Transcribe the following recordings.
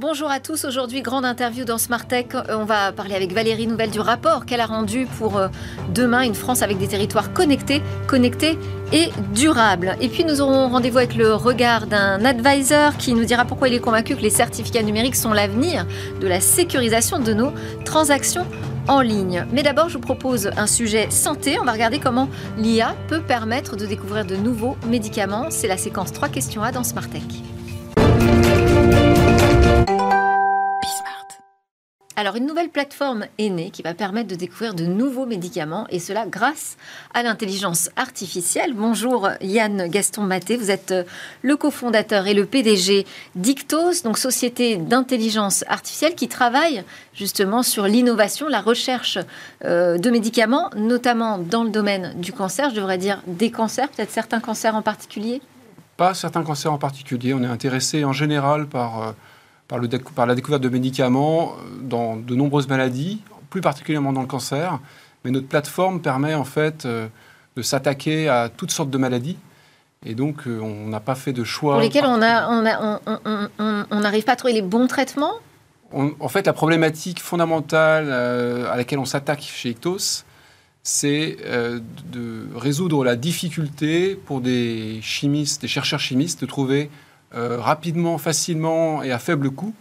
Bonjour à tous. Aujourd'hui, grande interview dans Smart Tech. Euh, on va parler avec Valérie Nouvelle du rapport qu'elle a rendu pour euh, demain une France avec des territoires connectés, connectés et durables. Et puis, nous aurons rendez-vous avec le regard d'un advisor qui nous dira pourquoi il est convaincu que les certificats numériques sont l'avenir de la sécurisation de nos transactions en ligne. Mais d'abord, je vous propose un sujet santé. On va regarder comment l'IA peut permettre de découvrir de nouveaux médicaments. C'est la séquence 3 questions A dans Smart Tech. Alors, une nouvelle plateforme est née qui va permettre de découvrir de nouveaux médicaments et cela grâce à l'intelligence artificielle. Bonjour Yann Gaston Maté, vous êtes euh, le cofondateur et le PDG d'Ictos, donc société d'intelligence artificielle qui travaille justement sur l'innovation, la recherche euh, de médicaments, notamment dans le domaine du cancer, je devrais dire des cancers, peut-être certains cancers en particulier? Pas certains cancers en particulier, on est intéressé en général par... Par, la découverte de médicaments euh, dans de nombreuses maladies, plus particulièrement dans le cancer. Mais notre plateforme permet en fait euh, de s'attaquer à toutes sortes de maladies. Et donc, euh, on n'a pas fait de choix. Pour lesquels on n'arrive on pas à trouver les bons traitements? En fait, la problématique fondamentale à laquelle on s'attaque chez Ictos, c'est de résoudre la difficulté pour des chimistes, des chercheurs chimistes, de trouver euh, rapidement, facilement et à faible coût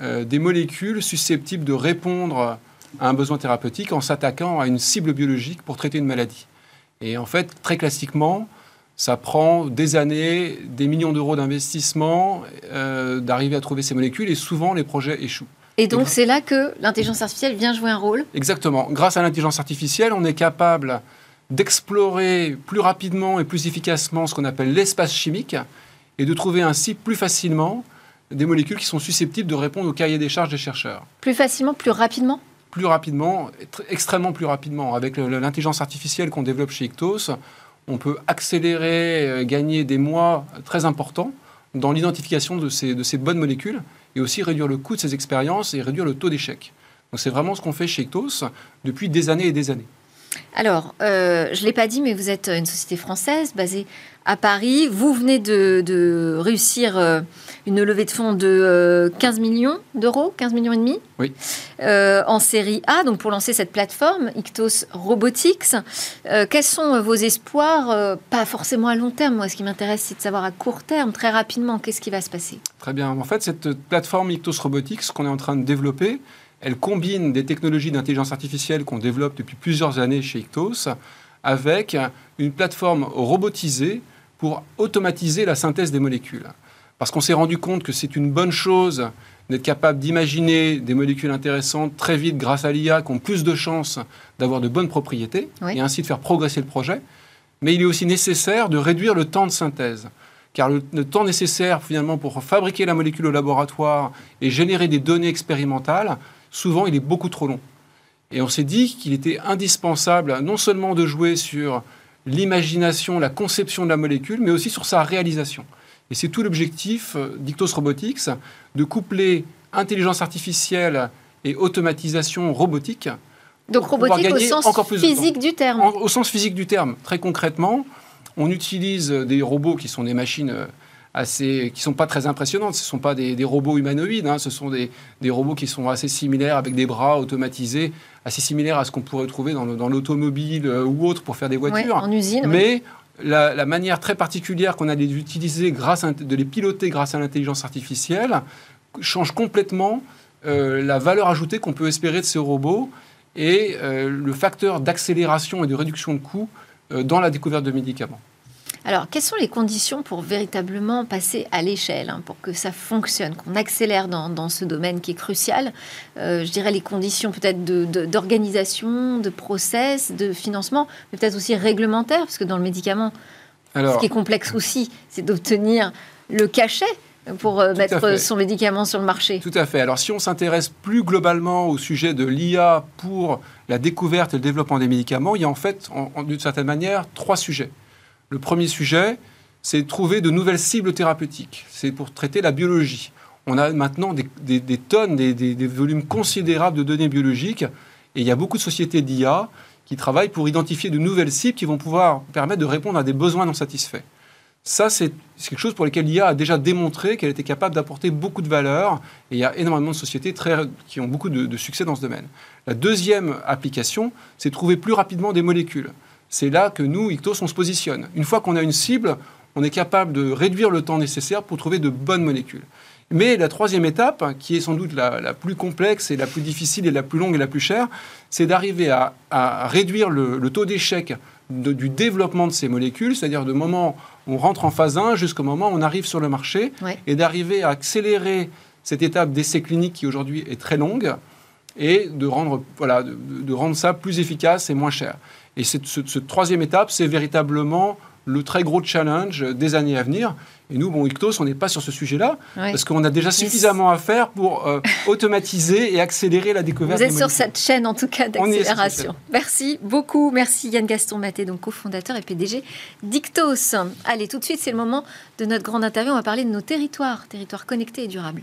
euh, des molécules susceptibles de répondre à un besoin thérapeutique en s'attaquant à une cible biologique pour traiter une maladie. Et en fait, très classiquement, ça prend des années, des millions d'euros d'investissement euh, d'arriver à trouver ces molécules et souvent les projets échouent. Et donc c'est là que l'intelligence artificielle vient jouer un rôle? Exactement. Grâce à l'intelligence artificielle, on est capable d'explorer plus rapidement et plus efficacement ce qu'on appelle l'espace chimique, et de trouver ainsi plus facilement des molécules qui sont susceptibles de répondre au cahier des charges des chercheurs. Plus facilement, plus rapidement Plus rapidement, extrêmement plus rapidement. Avec l'intelligence artificielle qu'on développe chez Ictos, on peut accélérer, euh, gagner des mois très importants dans l'identification de ces, de ces bonnes molécules et aussi réduire le coût de ces expériences et réduire le taux d'échec. Donc c'est vraiment ce qu'on fait chez Ictos depuis des années et des années. Alors, euh, je ne l'ai pas dit, mais vous êtes une société française basée à Paris. Vous venez de, réussir euh, une levée de fonds de 15 euh, millions d'euros, 15 millions et demi, oui. en série A, donc pour lancer cette plateforme, Ictos Robotics. quels sont vos espoirs Pas forcément à long terme, moi ce qui m'intéresse c'est de savoir à court terme, très rapidement, qu'est-ce qui va se passer? Très bien. En fait, cette plateforme Ictos Robotics qu'on est en train de développer, elle combine des technologies d'intelligence artificielle qu'on développe depuis plusieurs années chez Ictos avec une plateforme robotisée pour automatiser la synthèse des molécules. Parce qu'on s'est rendu compte que c'est une bonne chose d'être capable d'imaginer des molécules intéressantes très vite grâce à l'IA qui ont plus de chances d'avoir de bonnes propriétés et ainsi de faire progresser le projet. Mais il est aussi nécessaire de réduire le temps de synthèse. Car le, le temps nécessaire finalement pour fabriquer la molécule au laboratoire et générer des données expérimentales souvent il est beaucoup trop long. Et on s'est dit qu'il était indispensable non seulement de jouer sur l'imagination, la conception de la molécule, mais aussi sur sa réalisation. Et c'est tout l'objectif euh, d'Ictos Robotics, de coupler intelligence artificielle et automatisation robotique. Donc robotique au sens physique du terme. au sens physique du terme. Très concrètement, on utilise des robots qui sont des machines euh, assez, qui sont pas très impressionnantes. Ce ne sont pas des, robots humanoïdes, hein. ce sont des, robots qui sont assez similaires avec des bras automatisés, assez similaires à ce qu'on pourrait trouver dans l'automobile euh, ou autre pour faire des voitures. en usine. Mais la, manière très particulière qu'on a d'utiliser grâce de les piloter grâce à l'intelligence artificielle change complètement euh, la valeur ajoutée qu'on peut espérer de ces robots et euh, le facteur d'accélération et de réduction de coûts dans la découverte de médicaments. Alors, quelles sont les conditions pour véritablement passer à l'échelle, hein, pour que ça fonctionne, qu'on accélère dans, ce domaine qui est crucial? Euh, Je dirais les conditions peut-être d'organisation, de, process, de financement, mais peut-être aussi réglementaire, parce que dans le médicament, ce qui est complexe aussi, c'est d'obtenir le cachet pour euh, mettre son médicament sur le marché. Tout à fait. Alors si on s'intéresse plus globalement au sujet de l'IA pour la découverte et le développement des médicaments, il y a en fait, d'une certaine manière, trois sujets. Le premier sujet, c'est de trouver de nouvelles cibles thérapeutiques. C'est pour traiter la biologie. On a maintenant des, tonnes, des, volumes considérables de données biologiques, et il y a beaucoup de sociétés d'IA qui travaillent pour identifier de nouvelles cibles qui vont pouvoir permettre de répondre à des besoins non satisfaits. Ça, c'est quelque chose pour lequel l'IA a déjà démontré qu'elle était capable d'apporter beaucoup de valeur. Et il y a énormément de sociétés très, qui ont beaucoup de, succès dans ce domaine. La deuxième application, c'est trouver plus rapidement des molécules. C'est là que nous, Ictos, on se positionne. Une fois qu'on a une cible, on est capable de réduire le temps nécessaire pour trouver de bonnes molécules. Mais la troisième étape, qui est sans doute la, plus complexe et la plus difficile et la plus longue et la plus chère, c'est d'arriver à, réduire le, taux d'échec du développement de ces molécules, c'est-à-dire de moment où on rentre en phase 1 jusqu'au moment où on arrive sur le marché, et d'arriver à accélérer cette étape d'essai clinique qui aujourd'hui est très longue, et de rendre, voilà, de, rendre ça plus efficace et moins cher. Et cette, cette troisième étape, c'est véritablement le très gros challenge des années à venir. Et nous, bon, Ictos, on n'est pas sur ce sujet-là, parce qu'on a déjà suffisamment à faire pour euh, automatiser et accélérer la découverte. Vous êtes sur cette chaîne, en tout cas, d'accélération. Merci beaucoup. Merci Yann Gaston Maté, donc cofondateur et PDG d'Ictos. Allez, tout de suite, c'est le moment de notre grande interview. On va parler de nos territoires, territoires connectés et durables.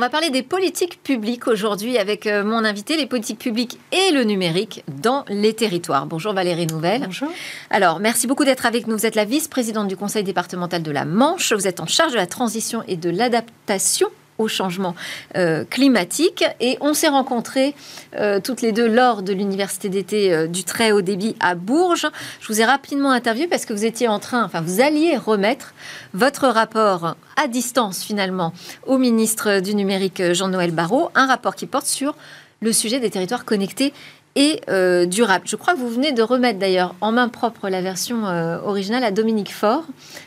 On va parler des politiques publiques aujourd'hui avec euh, mon invité, les politiques publiques et le numérique dans les territoires. Bonjour Valérie Nouvelle. Bonjour. Alors merci beaucoup d'être avec nous. Vous êtes la vice-présidente du Conseil départemental de la Manche. Vous êtes en charge de la transition et de l'adaptation au changement euh, climatique. Et on s'est rencontrés euh, toutes les deux lors de l'université d'été euh, du très haut débit à Bourges. Je vous ai rapidement interviewé parce que vous étiez en train, enfin vous alliez remettre votre rapport à distance finalement au ministre du numérique Jean-Noël Barrot, un rapport qui porte sur le sujet des territoires connectés et durables. Je crois que vous venez de remettre d'ailleurs en main propre la version originale à Dominique Faure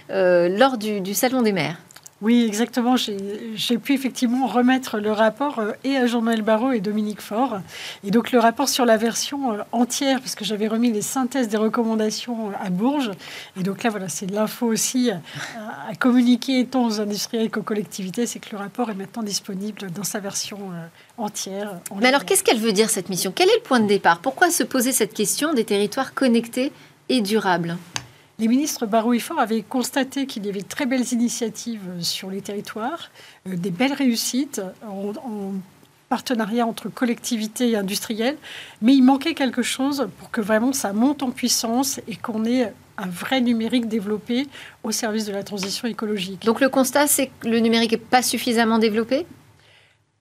lors du Salon des maires. Oui, exactement. J'ai pu effectivement remettre le rapport euh, et à Jean-Noël Barrot et Dominique Faure. Et donc le rapport sur la version euh, entière, parce que j'avais remis les synthèses des recommandations euh, à Bourges. Et donc là, voilà, c'est l'info aussi à communiquer tant aux industriels qu'aux collectivités. C'est que le rapport est maintenant disponible dans sa version entière. Mais alors, qu'est-ce qu'elle veut dire cette mission? Quel est le point de départ? Pourquoi se poser cette question des territoires connectés et durables? Les ministres Barrot et Fort avaient constaté qu'il y avait de très belles initiatives sur les territoires, euh, des belles réussites en, partenariat entre collectivités et industriels, mais il manquait quelque chose pour que vraiment ça monte en puissance et qu'on ait un vrai numérique développé au service de la transition écologique. Donc le constat, c'est que le numérique n'est pas suffisamment développé?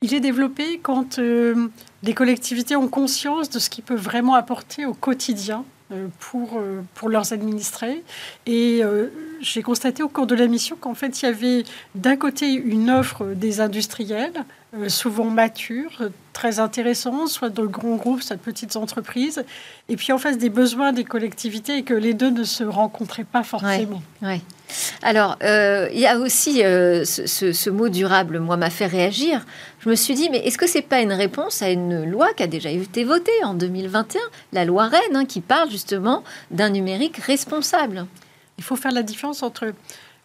Il est développé quand euh, les collectivités ont conscience de ce qu'il peut vraiment apporter au quotidien pour, euh, pour leurs administrés. Et euh, j'ai constaté au cours de la mission qu'en fait, il y avait d'un côté une offre des industriels, souvent matures, très intéressants, soit de grands groupes, soit de petites entreprises, et puis en face des besoins des collectivités et que les deux ne se rencontraient pas forcément. Ouais, Alors, il y a aussi ce, ce, mot durable, moi, m'a fait réagir. Je me suis dit, mais est-ce que c'est pas une réponse à une loi qui a déjà été votée en 2021, la loi Rennes, hein, qui parle justement d'un numérique responsable? Il faut faire la différence entre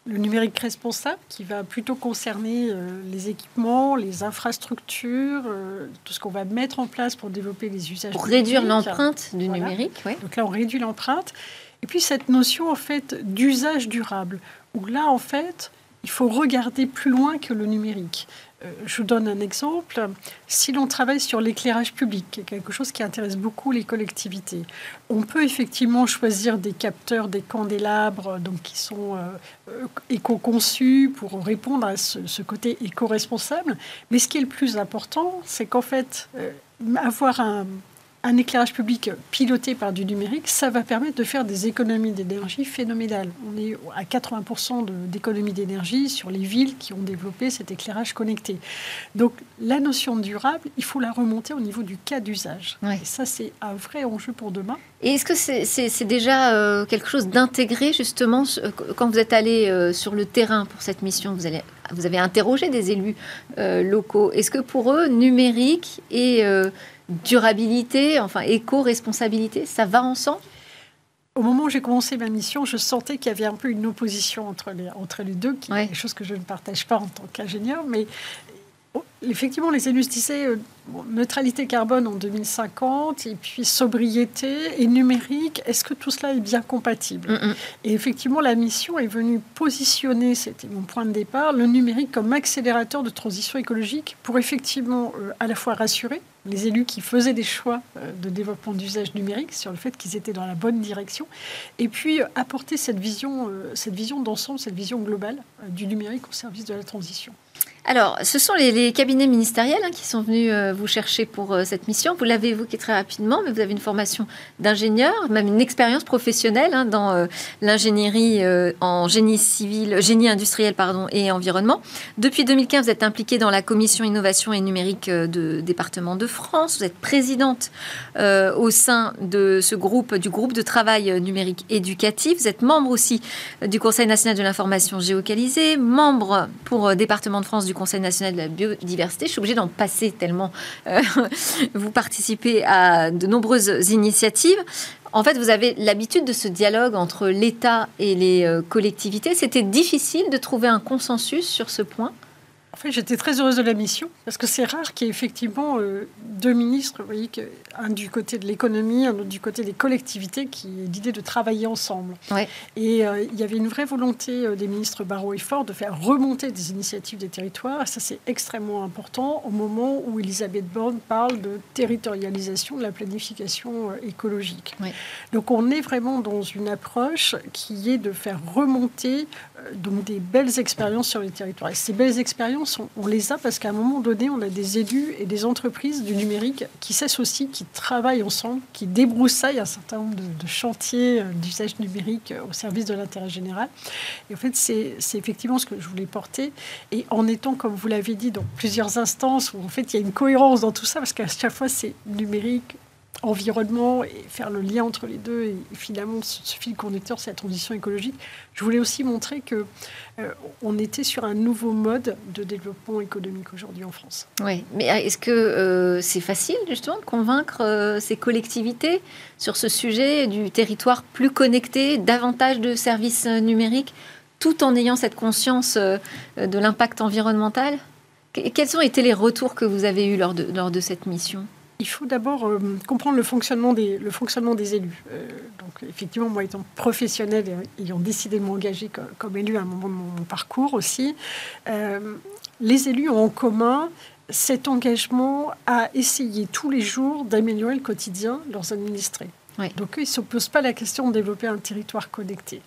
le numérique responsable qui va plutôt concerner euh, les équipements, les infrastructures, euh, tout ce qu'on va mettre en place pour développer les usages. Pour réduire l'empreinte du numérique. Oui. Donc là, on réduit l'empreinte. Et puis cette notion en fait d'usage durable, où là en fait, il faut regarder plus loin que le numérique. Euh, je vous donne un exemple. Si l'on travaille sur l'éclairage public, quelque chose qui intéresse beaucoup les collectivités, on peut effectivement choisir des capteurs, des candélabres, donc qui sont euh, euh, éco-conçus pour répondre à ce, côté éco-responsable. Mais ce qui est le plus important, c'est qu'en fait, avoir un, un éclairage public piloté par du numérique, ça va permettre de faire des économies d'énergie phénoménales. On est à 80% d'économies d'énergie sur les villes qui ont développé cet éclairage connecté. Donc la notion durable, il faut la remonter au niveau du cas d'usage. Et ça, c'est un vrai enjeu pour demain. Et est-ce que c'est déjà euh, quelque chose d'intégré justement euh, quand vous êtes allé euh, sur le terrain pour cette mission vous, allez, vous avez interrogé des élus locaux. Est-ce que pour eux, numérique et durabilité, enfin éco-responsabilité, ça va ensemble? Au moment où j'ai commencé ma mission, je sentais qu'il y avait un peu une opposition entre les, entre les deux, qui est quelque chose que je ne partage pas en tant qu'ingénieur, mais effectivement, les élus disaient euh, neutralité carbone en 2050 et puis sobriété et numérique. Est-ce que tout cela est bien compatible Mm. Et effectivement, la mission est venue positionner, c'était mon point de départ, le numérique comme accélérateur de transition écologique pour effectivement euh, à la fois rassurer les élus qui faisaient des choix euh, de développement d'usage numérique sur le fait qu'ils étaient dans la bonne direction, et puis euh, apporter cette vision, cette vision d'ensemble, cette vision globale du numérique au service de la transition. Alors, ce sont les, cabinets ministériels hein, qui sont venus euh, vous chercher pour euh, cette mission. Vous l'avez évoqué très rapidement, mais vous avez une formation d'ingénieur, même une expérience professionnelle hein, dans euh, l'ingénierie en génie civil, génie industriel pardon, et environnement. Depuis 2015, vous êtes impliquée dans la commission innovation et numérique de département de France. Vous êtes présidente au sein de ce groupe, du groupe de travail numérique éducatif. Vous êtes membre aussi du Conseil national de l'information géocalisée, membre pour département de France du Conseil national de la biodiversité. Je suis obligée d'en passer tellement euh, vous participez à de nombreuses initiatives. En fait, vous avez l'habitude de ce dialogue entre l'État et les euh, collectivités. C'était difficile de trouver un consensus sur ce point? En fait, j'étais très heureuse de la mission parce que c'est rare qu'il y ait effectivement euh, deux ministres, vous voyez, un du côté de l'économie, un autre du côté des collectivités, qui aient l'idée de travailler ensemble. Ouais. Et euh, il y avait une vraie volonté euh, des ministres Barrot et Ford de faire remonter des initiatives des territoires. Et ça, c'est extrêmement important au moment où Elisabeth Borne parle de territorialisation de la planification écologique. Donc, on est vraiment dans une approche qui est de faire remonter donc des belles expériences sur les territoires. Et ces belles expériences, on, les a parce qu'à un moment donné, on a des élus et des entreprises du numérique qui s'associent, qui travaillent ensemble, qui débroussaillent un certain nombre de, de chantiers euh, d'usage numérique euh, au service de l'intérêt général. Et en fait, c'est effectivement ce que je voulais porter. Et en étant, comme vous l'avez dit, dans plusieurs instances où en fait il y a une cohérence dans tout ça, parce qu'à chaque fois c'est numérique, environnement et faire le lien entre les deux et finalement ce, fil conducteur c'est la transition écologique. Je voulais aussi montrer que euh, on était sur un nouveau mode de développement économique aujourd'hui en France. Oui, mais est-ce que euh, c'est facile justement de convaincre euh, ces collectivités sur ce sujet du territoire plus connecté, davantage de services euh, numériques, tout en ayant cette conscience euh, de l'impact environnemental? Que- Quels ont été les retours que vous avez eus lors de, lors de cette mission? Il faut d'abord euh, comprendre le fonctionnement des, le fonctionnement des élus. Euh, donc, effectivement, moi, étant professionnelle et ayant décidé de m'engager comme, comme élu à un moment de mon, parcours aussi, euh, les élus ont en commun cet engagement à essayer tous les jours d'améliorer le quotidien de leurs administrés. Oui. Donc, ils ne se posent pas la question de développer un territoire connecté.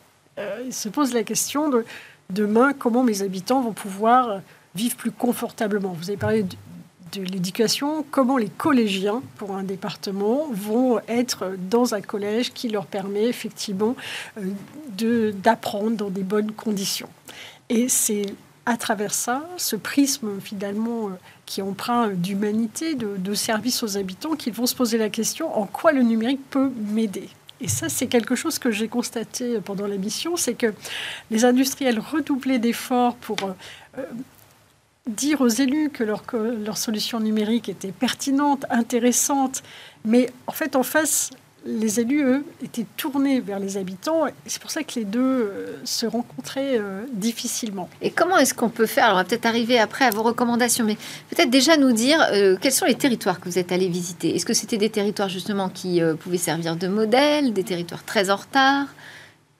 Ils se posent la question de demain, comment mes habitants vont pouvoir vivre plus confortablement. Vous avez parlé de, l'éducation, comment les collégiens pour un département vont être dans un collège qui leur permet effectivement euh, d'apprendre dans des bonnes conditions. Et c'est à travers ça, ce prisme finalement euh, qui est empreint d'humanité, de, service aux habitants, qu'ils vont se poser la question en quoi le numérique peut m'aider? Et ça, c'est quelque chose que j'ai constaté pendant la mission, c'est que les industriels redoublaient d'efforts pour euh, dire aux élus que leur, solution numérique était pertinente, intéressante, mais en fait, en face, les élus, eux, étaient tournés vers les habitants. C'est pour ça que les deux euh, se rencontraient euh, difficilement. Et comment est-ce qu'on peut faire? Alors, on va peut-être arriver après à vos recommandations, mais peut-être déjà nous dire euh, quels sont les territoires que vous êtes allés visiter? Est-ce que c'était des territoires justement qui pouvaient servir de modèle, des territoires très en retard?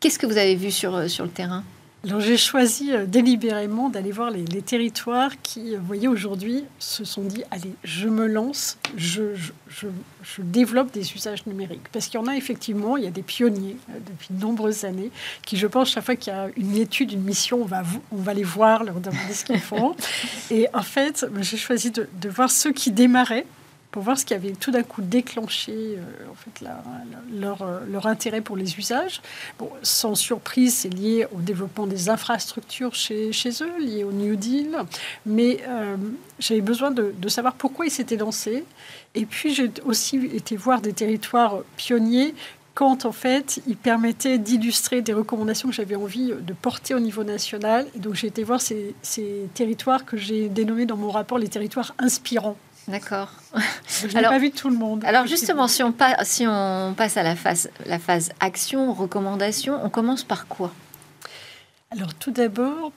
Qu'est-ce que vous avez vu sur, sur le terrain? Alors j'ai choisi euh, délibérément d'aller voir les, les territoires qui, euh, vous voyez, aujourd'hui se sont dit, allez, je me lance, je, je, je- je développe des usages numériques. Parce qu'il y en a effectivement, il y a des pionniers euh, depuis de nombreuses années qui, je pense, chaque fois qu'il y a une étude, une mission, on va, on va les voir, leur demander ce qu'ils font. Et en fait, j'ai choisi de, de voir ceux qui démarraient pour voir ce qui avait tout d'un coup déclenché euh, en fait, leur, euh, leur intérêt pour les usages. Bon, sans surprise, c'est lié au développement des infrastructures chez, chez eux, lié au New Deal. Mais euh, j'avais besoin de, de savoir pourquoi ils s'étaient lancés. Et puis, j'ai aussi été voir des territoires pionniers quand, en fait, ils permettaient d'illustrer des recommandations que j'avais envie de porter au niveau national. Et donc, j'ai été voir ces, ces territoires que j'ai dénommés dans mon rapport les territoires inspirants. D'accord. Je n'ai Alors- pas vu tout le monde. Alors justement, si on, pa- si on passe à la phase, la phase action, recommandation, on commence par quoi? Alors tout d'abord,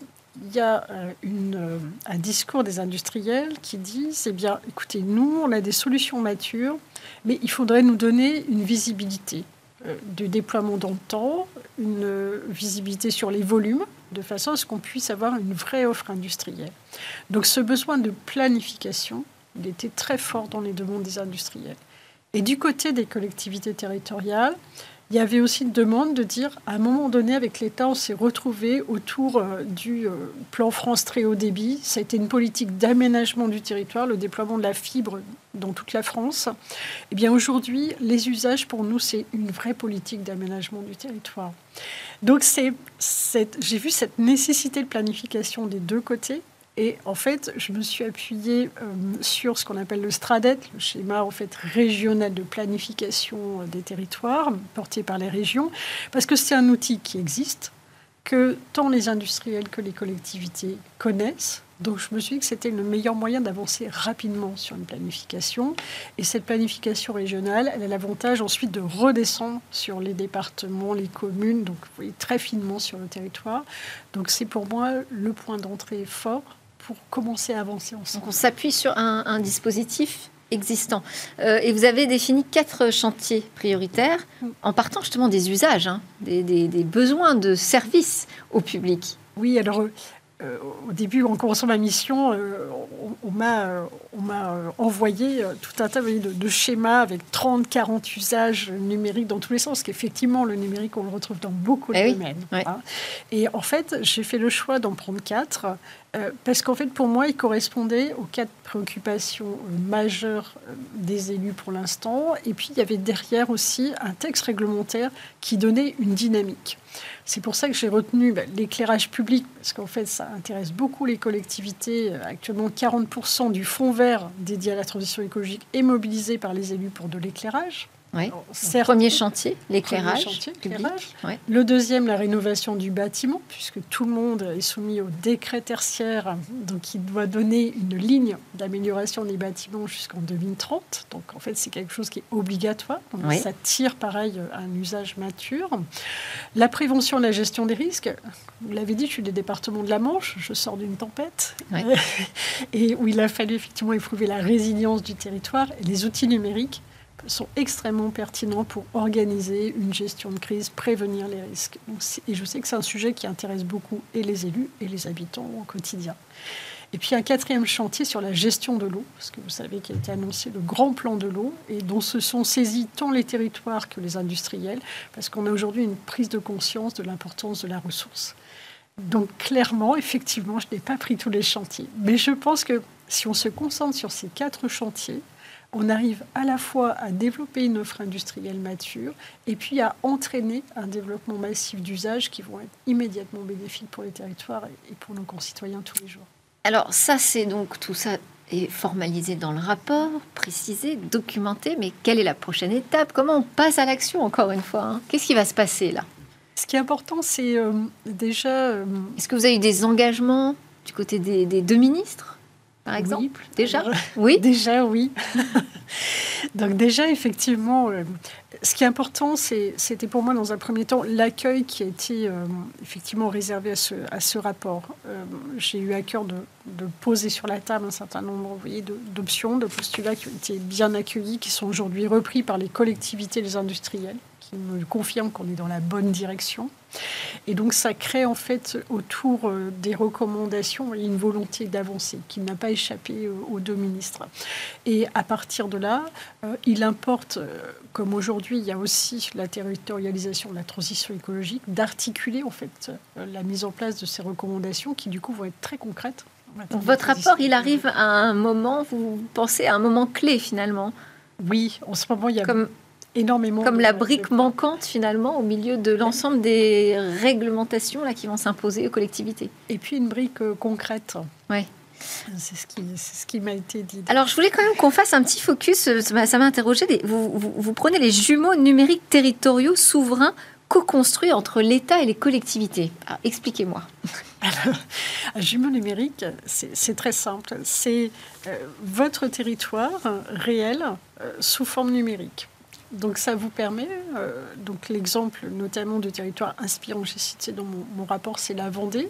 il y a euh, une, euh, un discours des industriels qui disent, eh bien, écoutez, nous, on a des solutions matures, mais il faudrait nous donner une visibilité euh, de déploiement dans le temps, une visibilité sur les volumes, de façon à ce qu'on puisse avoir une vraie offre industrielle. Donc ce besoin de planification, il était très fort dans les demandes des industriels. Et du côté des collectivités territoriales, il y avait aussi une demande de dire, à un moment donné, avec l'État, on s'est retrouvé autour euh, du euh, plan France très haut débit. Ça a été une politique d'aménagement du territoire, le déploiement de la fibre dans toute la France. Eh bien, aujourd'hui, les usages, pour nous, c'est une vraie politique d'aménagement du territoire. Donc, j'ai vu cette nécessité de planification des deux côtés et en fait, je me suis appuyée euh, sur ce qu'on appelle le STRADET, le schéma en fait régional de planification des territoires porté par les régions, parce que c'est un outil qui existe, que tant les industriels que les collectivités connaissent. Donc je me suis dit que c'était le meilleur moyen d'avancer rapidement sur une planification. Et cette planification régionale, elle a l'avantage ensuite de redescendre sur les départements, les communes, donc vous voyez très finement sur le territoire. Donc c'est pour moi le point d'entrée fort pour commencer à avancer ensemble. Donc on s'appuie sur un, dispositif existant. Euh, et vous avez défini quatre chantiers prioritaires en partant justement des usages, hein, des, des, besoins de services au public. Oui, alors euh, au début, en commençant ma mission, euh, on, m'a envoyé tout un tas de, schémas avec 30, 40 usages numériques dans tous les sens. Qu'effectivement, le numérique, on le retrouve dans beaucoup de eh domaines. Hein. Et en fait, j'ai fait le choix d'en prendre quatre euh, parce qu'en fait, pour moi, il correspondait aux quatre préoccupations euh, majeures euh, des élus pour l'instant. Et puis, il y avait derrière aussi un texte réglementaire qui donnait une dynamique. C'est pour ça que j'ai retenu bah, l'éclairage public, parce qu'en fait, ça intéresse beaucoup les collectivités. Actuellement, 40% du fonds vert dédié à la transition écologique est mobilisé par les élus pour de l'éclairage. Oui. premier chantier, l'éclairage. Le deuxième, la rénovation du bâtiment, puisque tout le monde est soumis au décret tertiaire, donc il doit donner une ligne d'amélioration des bâtiments jusqu'en 2030. Donc en fait, c'est quelque chose qui est obligatoire. Ça tire pareil un usage mature. La prévention et la gestion des risques. Vous l'avez dit, je suis des départements de la Manche, je sors d'une tempête, et où il a fallu effectivement éprouver la résilience du territoire et les outils numériques sont extrêmement pertinents pour organiser une gestion de crise, prévenir les risques. et je sais que c'est un sujet qui intéresse beaucoup et les élus et les habitants au quotidien. Et puis un quatrième chantier sur la gestion de l'eau, parce que vous savez qu'il a été annoncé le grand plan de l'eau, et dont se sont saisis tant les territoires que les industriels, parce qu'on a aujourd'hui une prise de conscience de l'importance de la ressource. Donc clairement, effectivement, je n'ai pas pris tous les chantiers. Mais je pense que si on se concentre sur ces quatre chantiers, on arrive à la fois à développer une offre industrielle mature et puis à entraîner un développement massif d'usages qui vont être immédiatement bénéfiques pour les territoires et pour nos concitoyens tous les jours. Alors ça, c'est donc tout ça est formalisé dans le rapport, précisé, documenté, mais quelle est la prochaine étape? Comment on passe à l'action encore une fois hein? Qu'est-ce qui va se passer là? Ce qui est important, c'est euh, déjà... Euh, Est-ce que vous avez eu des engagements du côté des deux ministres? Par exemple Déjà Oui Déjà, oui. Donc déjà, effectivement, euh, ce qui est important, c'était pour moi, dans un premier temps, l'accueil qui a été euh, effectivement réservé à ce, à ce rapport. Euh, j'ai eu à cœur de, de, poser sur la table un certain nombre d'options, de postulats qui ont été bien accueillis, qui sont aujourd'hui repris par les collectivités, les industriels me confirme qu'on est dans la bonne direction. Et donc ça crée en fait autour euh, des recommandations une volonté d'avancer qui n'a pas échappé euh, aux deux ministres. Et à partir de là, euh, il importe, comme aujourd'hui il y a aussi la territorialisation de la transition écologique, d'articuler en fait la mise en place de ces recommandations qui du coup vont être très concrètes. votre rapport, il arrive à un moment, vous pensez à un moment clé finalement? Oui, en ce moment, il y a Comme énormément. Comme la brique manquante finalement au milieu de l'ensemble des réglementations là, qui vont s'imposer aux collectivités. Et puis une brique euh, concrète. Oui. C'est ce qui, ce qui m'a été dit. Alors, je voulais quand même qu'on fasse un petit focus. Euh, ça m'a interrogé. Vous, vous, prenez les jumeaux numériques territoriaux souverains co-construits entre l'État et les collectivités. Expliquez-moi. un jumeau numérique, c'est très simple. C'est euh, votre territoire réel sous forme numérique. Donc ça vous permet, euh, donc l'exemple notamment de territoire inspirant que j'ai cité dans mon, rapport, c'est la Vendée.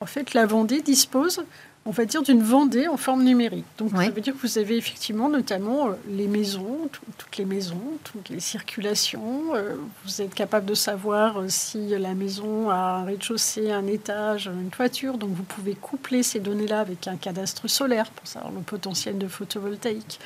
En fait, la Vendée dispose on va dire, d'une Vendée en forme numérique. Donc, ça veut dire que vous avez effectivement notamment euh, les maisons, toutes les maisons, toutes les circulations. Euh, vous êtes capable de savoir euh, si la maison a un rez-de-chaussée, un étage, une toiture. Donc, vous pouvez coupler ces données-là avec un cadastre solaire pour savoir le potentiel de photovoltaïque.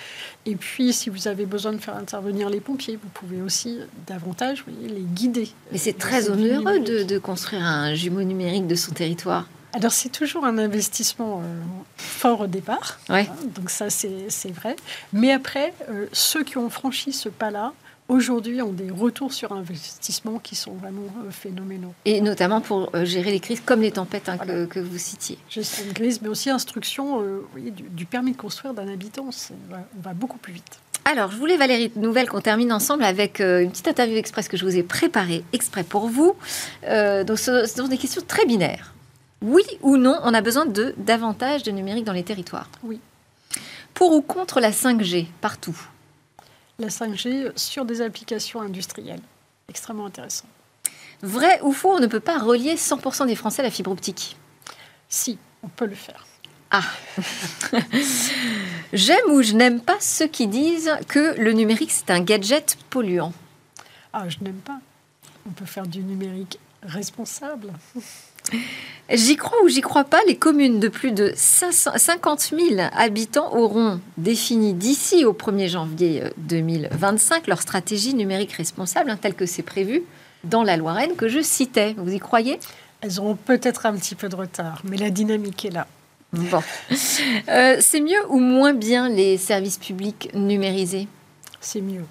Et puis, si vous avez besoin de faire intervenir les pompiers, vous pouvez aussi davantage les guider. Mais c'est très onéreux de, de construire un jumeau numérique de son territoire. Alors c'est toujours un investissement euh, fort au départ, hein, donc ça c'est vrai. Mais après, euh, ceux qui ont franchi ce pas-là, aujourd'hui ont des retours sur investissement qui sont vraiment euh, phénoménaux. Et notamment pour gérer les crises comme les tempêtes hein, que, vous citiez. Gestion de crise, mais aussi instruction du, permis de construire d'un habitant. On va beaucoup plus vite. Alors, je voulais, Valérie Nouvelle, qu'on termine ensemble avec une petite interview express que je vous ai préparée exprès pour vous. donc, ce sont des questions très binaires oui ou non, on a besoin de davantage de numérique dans les territoires Oui. Pour ou contre la 5G partout? La 5G sur des applications industrielles. Extrêmement intéressant. Vrai ou faux, on ne peut pas relier 100% des Français à la fibre optique? Si, on peut le faire. Ah J'aime ou je n'aime pas ceux qui disent que le numérique c'est un gadget polluant. Ah, je n'aime pas. On peut faire du numérique responsable. J'y crois ou j'y crois pas, les communes de plus de 50 000 habitants auront défini d'ici au 1er janvier 2025 leur stratégie numérique responsable, hein, telle que c'est prévu dans la Lorraine que je citais. Vous y croyez? Elles auront peut-être un petit peu de retard, mais la dynamique est là. Bon. Euh, c'est mieux ou moins bien les services publics numérisés? C'est mieux.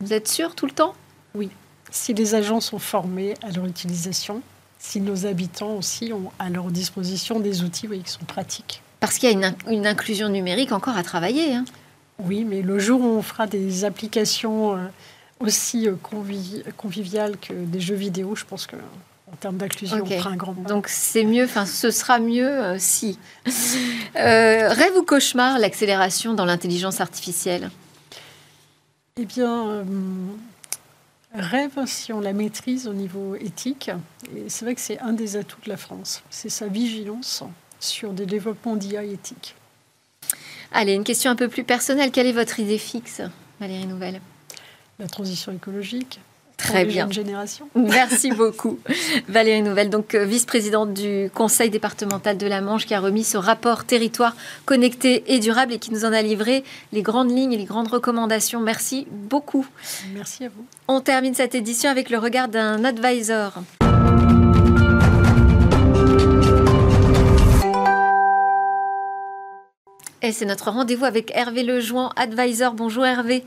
Vous êtes sûr tout le temps? Oui. Si les agents sont formés à leur utilisation, si nos habitants aussi ont à leur disposition des outils qui sont pratiques. Parce qu'il y a une, inclusion numérique encore à travailler. Hein. Oui, mais le jour où on fera des applications euh, aussi euh, conviviales que des jeux vidéo, je pense que en termes d'inclusion, on fera un grand pas. Donc c'est mieux, enfin ce sera mieux euh, si. rêve ou cauchemar l'accélération dans l'intelligence artificielle? Eh bien, rêve si on la maîtrise au niveau éthique. Et c'est vrai que c'est un des atouts de la France. C'est sa vigilance sur des développements d'IA éthiques. Allez, une question un peu plus personnelle. Quelle est votre idée fixe, Valérie Nouvelle La transition écologique. Très bien. Génération. Merci beaucoup, Valérie Nouvelle, donc euh, vice-présidente du Conseil départemental de la Manche, qui a remis ce rapport territoire connecté et durable et qui nous en a livré les grandes lignes et les grandes recommandations. Merci beaucoup. Merci à vous. On termine cette édition avec le regard d'un advisor. Et c'est notre rendez-vous avec Hervé Lejoin, advisor. Bonjour Hervé.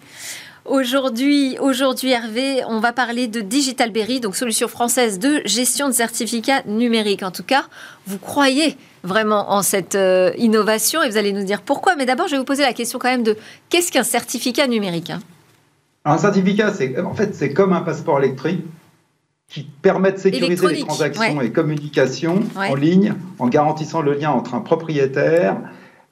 Aujourd'hui, aujourd'hui, Hervé, on va parler de Digitalberry, donc solution française de gestion de certificats numériques. En tout cas, vous croyez vraiment en cette euh, innovation et vous allez nous dire pourquoi. Mais d'abord, je vais vous poser la question quand même de qu'est-ce qu'un certificat numérique hein? Un certificat, c'est en fait c'est comme un passeport électrique qui permet de sécuriser les transactions et communications en ligne en garantissant le lien entre un propriétaire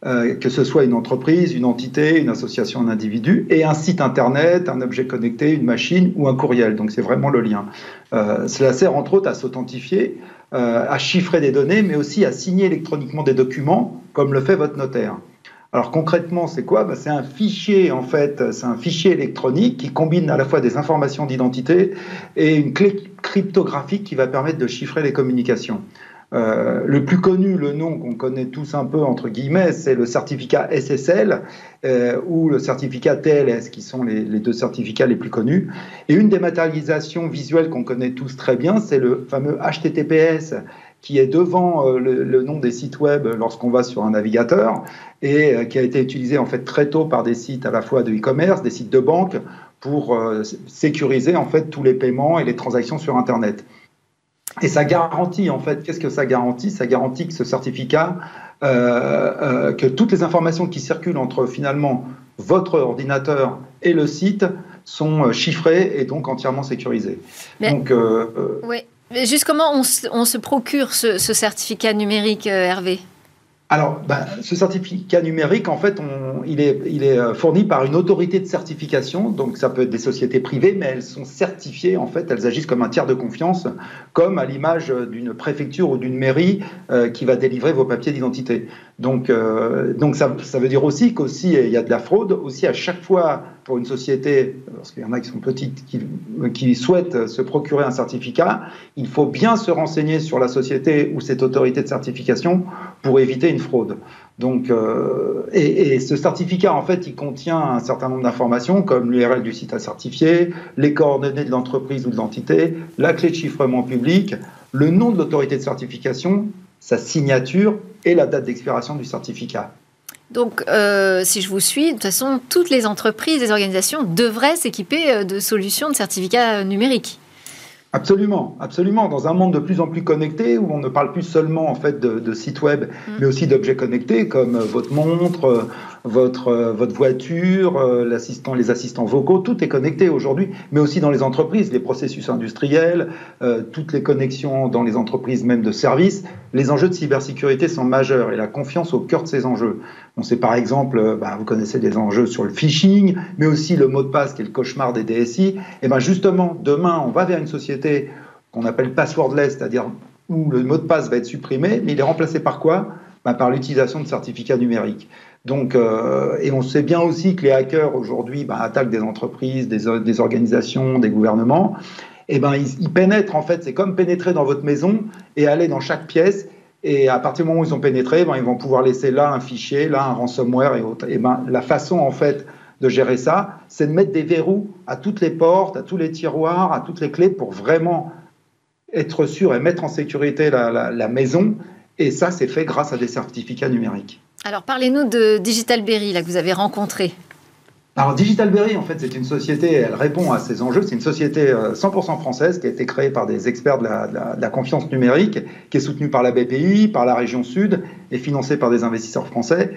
euh, que ce soit une entreprise, une entité, une association, un individu, et un site internet, un objet connecté, une machine ou un courriel. Donc c'est vraiment le lien. Euh, cela sert entre autres à s'authentifier, euh, à chiffrer des données, mais aussi à signer électroniquement des documents, comme le fait votre notaire. Alors concrètement, c'est quoi? Bah, C'est un fichier, en fait, c'est un fichier électronique qui combine à la fois des informations d'identité et une clé cryptographique qui va permettre de chiffrer les communications. Euh, le plus connu, le nom qu'on connaît tous un peu entre guillemets, c'est le certificat SSL euh, ou le certificat TLS, qui sont les, deux certificats les plus connus. Et une dématérialisation visuelle qu'on connaît tous très bien, c'est le fameux HTTPS qui est devant euh, le, nom des sites web lorsqu'on va sur un navigateur et qui a été utilisé en fait très tôt par des sites à la fois de e-commerce, des sites de banque pour sécuriser en fait tous les paiements et les transactions sur Internet. Et ça garantit, en fait, qu'est-ce que ça garantit? Ça garantit que ce certificat, euh, euh, que toutes les informations qui circulent entre finalement votre ordinateur et le site sont euh, chiffrées et donc entièrement sécurisées. donc, oui. Mais juste comment on, se procure ce, certificat numérique, Hervé? Alors, ben, ce certificat numérique, en fait, il, est, il, est, euh, fourni par une autorité de certification. Donc, ça peut être des sociétés privées, mais elles sont certifiées. En fait, elles agissent comme un tiers de confiance, comme à l'image d'une préfecture ou d'une mairie euh, qui va délivrer vos papiers d'identité. Donc, euh, donc ça, ça, veut dire aussi qu'aussi il y a de la fraude. Aussi, à chaque fois, pour une société, parce qu'il y en a qui sont petites, qui, qui souhaitent se procurer un certificat, il faut bien se renseigner sur la société ou cette autorité de certification pour éviter une fraude. Donc, euh, et, ce certificat, en fait, il contient un certain nombre d'informations comme l'URL du site à certifier, les coordonnées de l'entreprise ou de l'entité, la clé de chiffrement public, le nom de l'autorité de certification, sa signature et la date d'expiration du certificat. Donc, euh, si je vous suis, de toute façon, toutes les entreprises, les organisations devraient s'équiper euh, de solutions de certificats numériques. Absolument, absolument. Dans un monde de plus en plus connecté, où on ne parle plus seulement en fait de, sites web, mm. mais aussi d'objets connectés comme euh, votre montre, euh, votre, euh, votre voiture, l'assistant, les assistants vocaux, tout est connecté aujourd'hui, mais aussi dans les entreprises, les processus industriels, toutes les connexions dans les entreprises même de services. Les enjeux de cybersécurité sont majeurs et la confiance au cœur de ces enjeux. On sait par exemple, bah, vous connaissez des enjeux sur le phishing, mais aussi le mot de passe qui est le cauchemar des DSI. Et ben justement, demain, on va vers une société qu'on appelle passwordless, c'est-à-dire où le mot de passe va être supprimé, mais il est remplacé par quoi? Ben, Par l'utilisation de certificats numériques. Donc, euh, et on sait bien aussi que les hackers aujourd'hui ben, attaquent des entreprises, des, des, organisations, des gouvernements. Et ben ils, ils pénètrent en fait, c'est comme pénétrer dans votre maison et aller dans chaque pièce et à partir du moment où ils ont pénétré, ben, ils vont pouvoir laisser là un fichier, là un ransomware et autres. Et ben, la façon en fait de gérer ça, c'est de mettre des verrous à toutes les portes, à tous les tiroirs, à toutes les clés pour vraiment être sûr et mettre en sécurité la maison. Et ça, c'est fait grâce à des certificats numériques. Alors parlez-nous de Digital Berry, là, que vous avez rencontré. Alors Digitalberry, en fait, c'est une société, elle répond à ces enjeux. C'est une société 100% euh, française qui a été créée par des experts de la, confiance numérique, qui est soutenue par la BPI, par la région Sud et financée par des investisseurs français.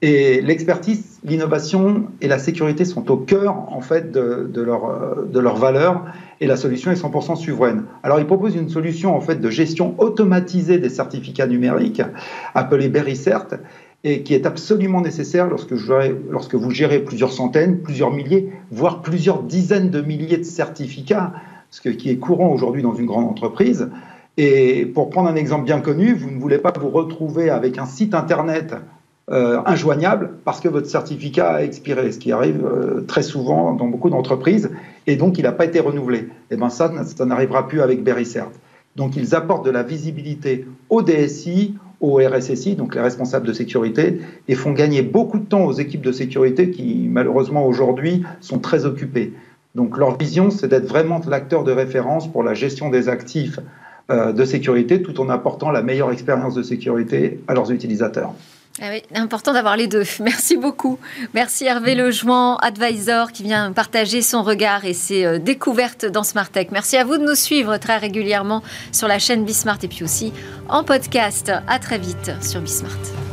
Et l'expertise, l'innovation et la sécurité sont au cœur en fait de, leur, euh, de leur valeur et la solution est 100% souveraine. Alors ils proposent une solution en fait de gestion automatisée des certificats numériques appelée BerryCert et qui est absolument nécessaire lorsque, lorsque vous gérez plusieurs centaines, plusieurs milliers, voire plusieurs dizaines de milliers de certificats, ce qui est courant aujourd'hui dans une grande entreprise. Et pour prendre un exemple bien connu, vous ne voulez pas vous retrouver avec un site internet euh, injoignable parce que votre certificat a expiré, ce qui arrive euh, très souvent dans beaucoup d'entreprises, et donc il n'a pas été renouvelé. Et eh bien ça, ça n'arrivera plus avec BerryCert. Donc ils apportent de la visibilité au DSI, au RSSI, donc les responsables de sécurité, et font gagner beaucoup de temps aux équipes de sécurité qui, malheureusement, aujourd'hui, sont très occupées. Donc leur vision, c'est d'être vraiment l'acteur de référence pour la gestion des actifs euh, de sécurité, tout en apportant la meilleure expérience de sécurité à leurs utilisateurs. Ah oui, important d'avoir les deux. Merci beaucoup. Merci Hervé Lejouan, advisor, qui vient partager son regard et ses euh, découvertes dans Smart Tech. Merci à vous de nous suivre très régulièrement sur la chaîne Bismart et puis aussi en podcast. À très vite sur Bismart.